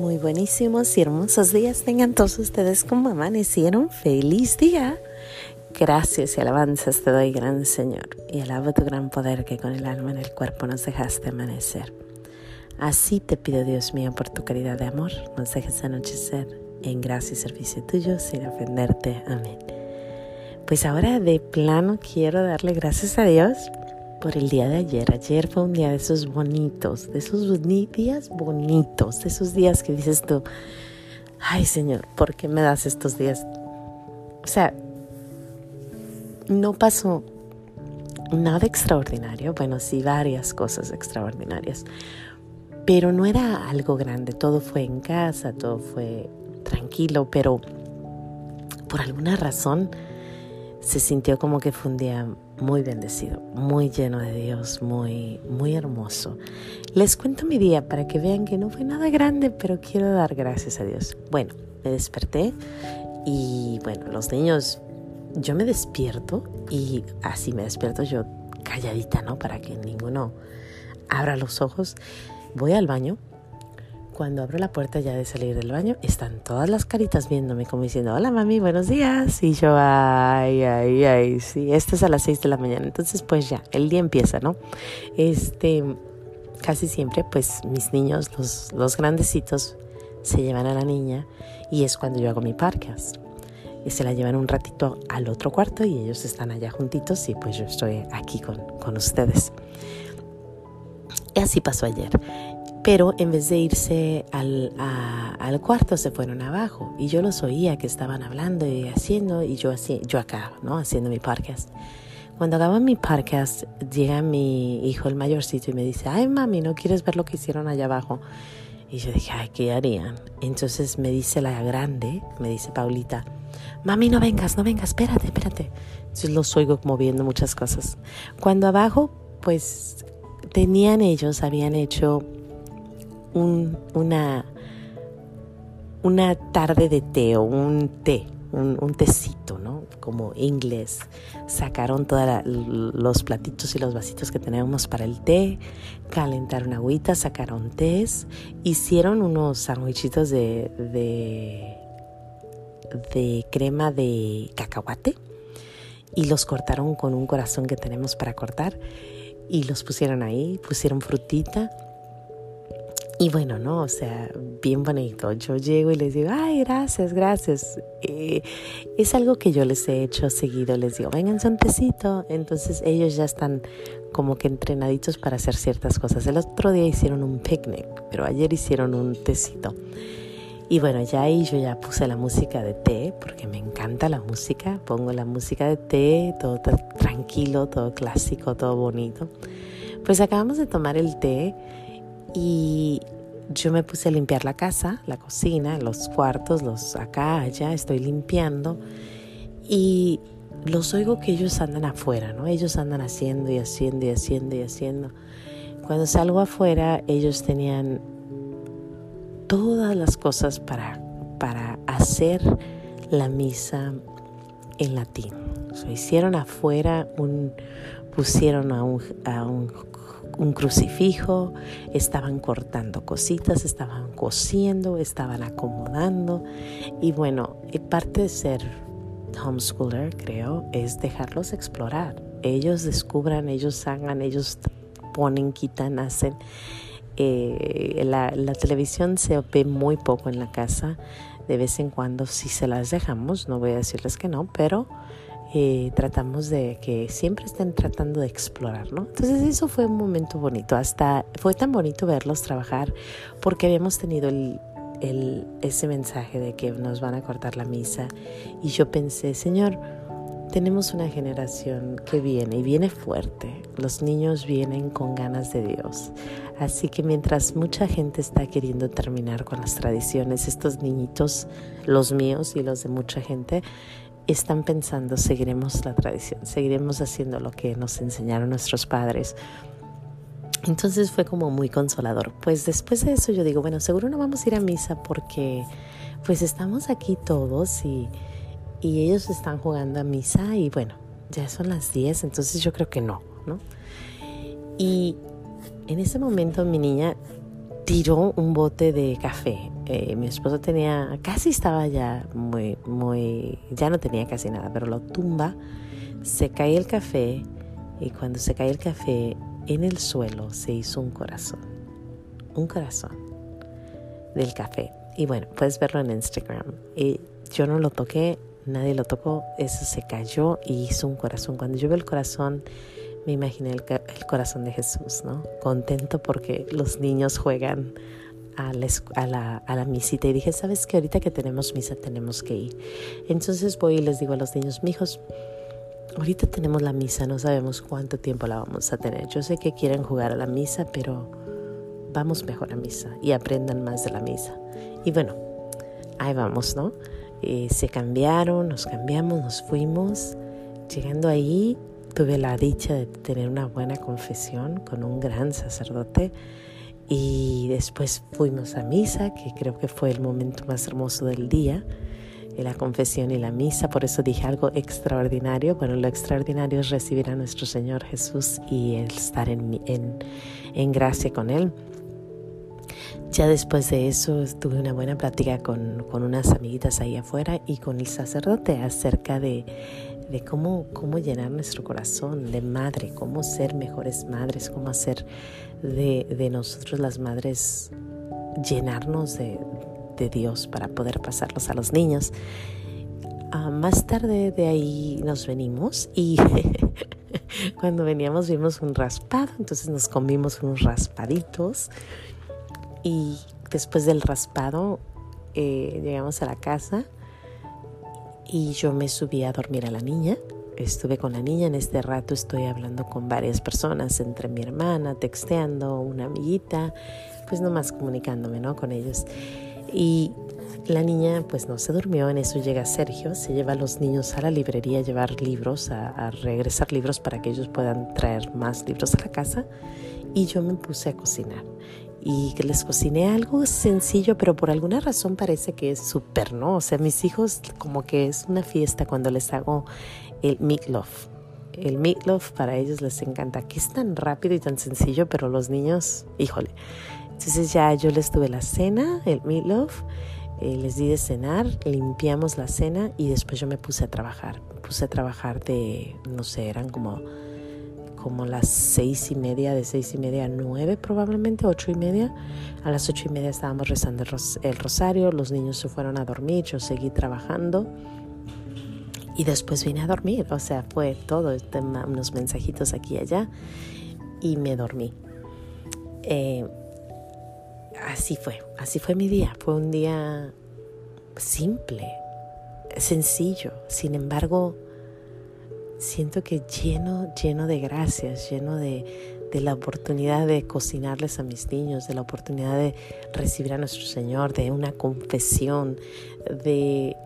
Muy buenísimos y hermosos días tengan todos ustedes como amanecieron. Feliz día. Gracias y alabanzas te doy, gran Señor, y alabo tu gran poder que con el alma en el cuerpo nos dejaste amanecer. Así te pido, Dios mío, por tu caridad de amor, nos dejes anochecer en gracia y servicio tuyo sin ofenderte. Amén. Pues ahora de plano quiero darle gracias a Dios por el día de ayer. Ayer fue un día de esos bonitos, de esos días bonitos, de esos días que dices tú, ay Señor, ¿por qué me das estos días? O sea, no pasó nada extraordinario, bueno, sí varias cosas extraordinarias, pero no era algo grande, todo fue en casa, todo fue tranquilo, pero por alguna razón se sintió como que fue un día muy bendecido, muy lleno de Dios, muy, muy hermoso. Les cuento mi día para que vean que no fue nada grande, pero quiero dar gracias a Dios. Bueno, me desperté y bueno, los niños, yo me despierto y así me despierto yo calladita, ¿no? Para que ninguno abra los ojos. Voy al baño cuando abro la puerta ya de salir del baño, están todas las caritas viéndome como diciendo, hola mami, buenos días. Y yo, ay, ay, ay, sí, esto es a las 6 de la mañana. Entonces, pues ya, el día empieza, ¿no? Este, casi siempre, pues mis niños, los, los grandecitos, se llevan a la niña y es cuando yo hago mi podcast. Y se la llevan un ratito al otro cuarto y ellos están allá juntitos y pues yo estoy aquí con, con ustedes. Y así pasó ayer pero en vez de irse al, al, cuarto se fueron abajo y yo los oía que estaban hablando y haciendo y yo, así, yo acá, ¿no? Haciendo mi podcast. Cuando acabo mi podcast llega mi hijo el mayorcito y me dice, ay mami, ¿no quieres ver lo que hicieron allá abajo? Y yo dije, ay, ¿qué harían? Entonces me dice la grande, me dice Paulita, mami, no vengas, no vengas, espérate, espérate. Entonces los oigo moviendo muchas cosas. Cuando abajo, pues tenían ellos, habían hecho un, una, una tarde de té o un té, un, un tecito, ¿no? Como inglés. Sacaron todos los platitos y los vasitos que tenemos para el té, calentaron agüita, sacaron tés, hicieron unos sandwichitos de, de, de crema de cacahuate y los cortaron con un corazón que tenemos para cortar y los pusieron ahí, pusieron frutita y bueno, ¿no? O sea, bien bonito. Yo llego y les digo, ay, gracias, gracias. Eh, es algo que yo les he hecho seguido. Les digo, vengan, un tecito. Entonces ellos ya están como que entrenaditos para hacer ciertas cosas. El otro día hicieron un picnic, pero ayer hicieron un tecito. Y bueno, ya ahí yo ya puse la música de té, porque me encanta la música. Pongo la música de té, todo tranquilo, todo clásico, todo bonito. Pues acabamos de tomar el té y yo me puse a limpiar la casa, la cocina, los cuartos, los acá, allá, estoy limpiando y los oigo que ellos andan afuera, ¿no? Ellos andan haciendo y haciendo y haciendo y haciendo. Cuando salgo afuera, ellos tenían todas las cosas para, para hacer la misa en latín. O hicieron afuera un, pusieron a un, a un crucifijo, estaban cortando cositas, estaban cosiendo, estaban acomodando. Y bueno, parte de ser homeschooler, creo, es dejarlos explorar. Ellos descubran, ellos hagan, ellos ponen, quitan, hacen. Eh, la, la, televisión se ve muy poco en la casa. De vez en cuando si se las dejamos, no voy a decirles que no, pero eh, tratamos de que siempre estén tratando de explorar, ¿no? Entonces eso fue un momento bonito, hasta fue tan bonito verlos trabajar porque habíamos tenido el, el, ese mensaje de que nos van a cortar la misa y yo pensé, Señor, tenemos una generación que viene y viene fuerte. Los niños vienen con ganas de Dios. Así que mientras mucha gente está queriendo terminar con las tradiciones, estos niñitos, los míos y los de mucha gente, están pensando, seguiremos la tradición, seguiremos haciendo lo que nos enseñaron nuestros padres. Entonces fue como muy consolador. Pues después de eso yo digo, bueno, seguro no vamos a ir a misa porque pues estamos aquí todos y, y ellos están jugando a misa y bueno, ya son las 10, entonces yo creo que no, ¿no? Y en ese momento mi niña tiró un bote de café eh, mi esposo tenía, casi estaba ya muy, muy, ya no tenía casi nada, pero lo tumba, se cae el café y cuando se cae el café en el suelo se hizo un corazón, un corazón del café. Y bueno, puedes verlo en Instagram. Y yo no lo toqué, nadie lo tocó, eso se cayó y hizo un corazón. Cuando yo veo el corazón, me imaginé el, el corazón de Jesús, ¿no? Contento porque los niños juegan a la, a, la, misita y dije, ¿sabes que Ahorita que tenemos misa tenemos que ir. Entonces voy y les digo a los niños, mijos, ahorita tenemos la misa, no sabemos cuánto tiempo la vamos a tener. Yo sé que quieren jugar a la misa, pero vamos mejor a misa y aprendan más de la misa. Y bueno, ahí vamos, ¿no? Eh, se cambiaron, nos cambiamos, nos fuimos. Llegando ahí, tuve la dicha de tener una buena confesión con un gran sacerdote y después fuimos a misa, que creo que fue el momento más hermoso del día, la confesión y la misa. Por eso dije algo extraordinario. Bueno, lo extraordinario es recibir a nuestro Señor Jesús y estar en, en, en gracia con Él. Ya después de eso tuve una buena plática con, con, unas amiguitas ahí afuera y con el sacerdote acerca de, de cómo, cómo llenar nuestro corazón de madre, cómo ser mejores madres, cómo hacer de, de nosotros las madres llenarnos de, de, Dios para poder pasarlos a los niños. Ah, más tarde de ahí nos venimos y cuando veníamos vimos un raspado, entonces nos comimos unos raspaditos y después del raspado eh, llegamos a la casa y yo me subí a dormir a la niña. Estuve con la niña, en este rato estoy hablando con varias personas, entre mi hermana, texteando, una amiguita, pues nomás comunicándome, ¿no? Con ellos. Y la niña pues no se durmió, en eso llega Sergio, se lleva a los niños a la librería a llevar libros, a, a regresar libros para que ellos puedan traer más libros a la casa y yo me puse a cocinar y que les cociné algo sencillo, pero por alguna razón parece que es súper, ¿no? O sea, mis hijos como que es una fiesta cuando les hago el meatloaf. El meatloaf para ellos les encanta, que es tan rápido y tan sencillo, pero los niños, híjole. Entonces ya yo les tuve la cena, el meatloaf, eh, les di de cenar, limpiamos la cena y después yo me puse a trabajar. Puse a trabajar de, no sé, eran como como las seis y media, de seis y media a nueve probablemente, ocho y media. A las ocho y media estábamos rezando el rosario, los niños se fueron a dormir, yo seguí trabajando y después vine a dormir, o sea, fue todo, este, unos mensajitos aquí y allá y me dormí. Eh, así fue, así fue mi día, fue un día simple, sencillo, sin embargo, siento que lleno, lleno de gracias, lleno de, de, la oportunidad de cocinarles a mis niños, de la oportunidad de recibir a nuestro Señor, de una confesión, de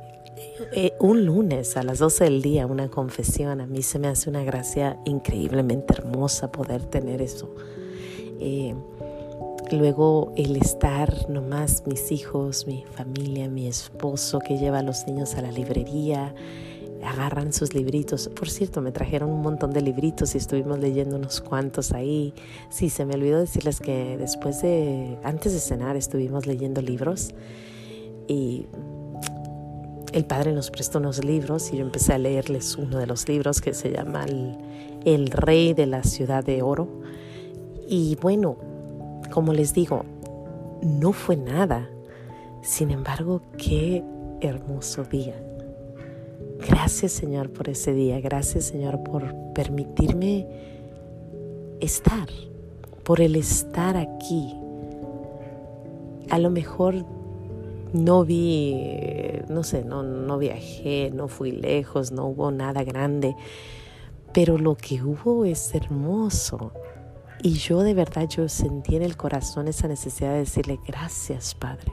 eh, un lunes a las 12 del día, una confesión. A mí se me hace una gracia increíblemente hermosa poder tener eso. Eh, luego el estar nomás mis hijos, mi familia, mi esposo que lleva a los niños a la librería, agarran sus libritos. Por cierto, me trajeron un montón de libritos y estuvimos leyendo unos cuantos ahí. Sí, se me olvidó decirles que después de, antes de cenar, estuvimos leyendo libros y el padre nos prestó unos libros y yo empecé a leerles uno de los libros que se llama El, el Rey de la Ciudad de Oro. Y bueno, como les digo, no fue nada. Sin embargo, qué hermoso día Gracias Señor por ese día, gracias Señor por permitirme estar, por el estar aquí. A lo mejor no vi, no sé, no, no viajé, no fui lejos, no hubo nada grande, pero lo que hubo es hermoso. Y yo de verdad, yo sentí en el corazón esa necesidad de decirle gracias Padre,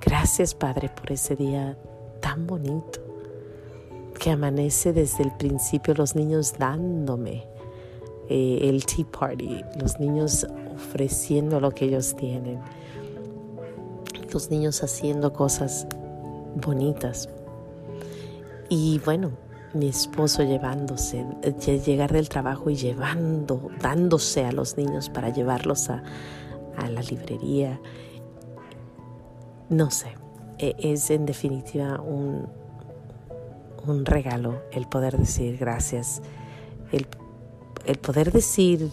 gracias Padre por ese día tan bonito que amanece desde el principio los niños dándome eh, el tea party, los niños ofreciendo lo que ellos tienen, los niños haciendo cosas bonitas. Y bueno, mi esposo llevándose, llegar del trabajo y llevando, dándose a los niños para llevarlos a, a la librería no sé, e, es en definitiva un, un regalo el poder decir gracias, el, el poder decir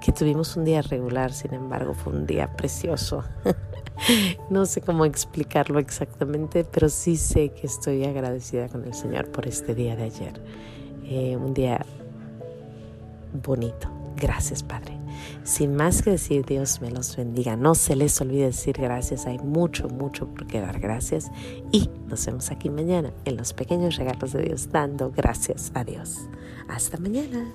que tuvimos un día regular, sin embargo fue un día precioso. no sé cómo explicarlo exactamente, pero sí sé que estoy agradecida con el Señor por este día de ayer. Eh, un día bonito. Gracias, Padre. Sin más que decir, Dios me los bendiga. No se les olvide decir gracias. Hay mucho, mucho por qué dar gracias. Y nos vemos aquí mañana en los pequeños regalos de Dios, dando gracias a Dios. Hasta mañana.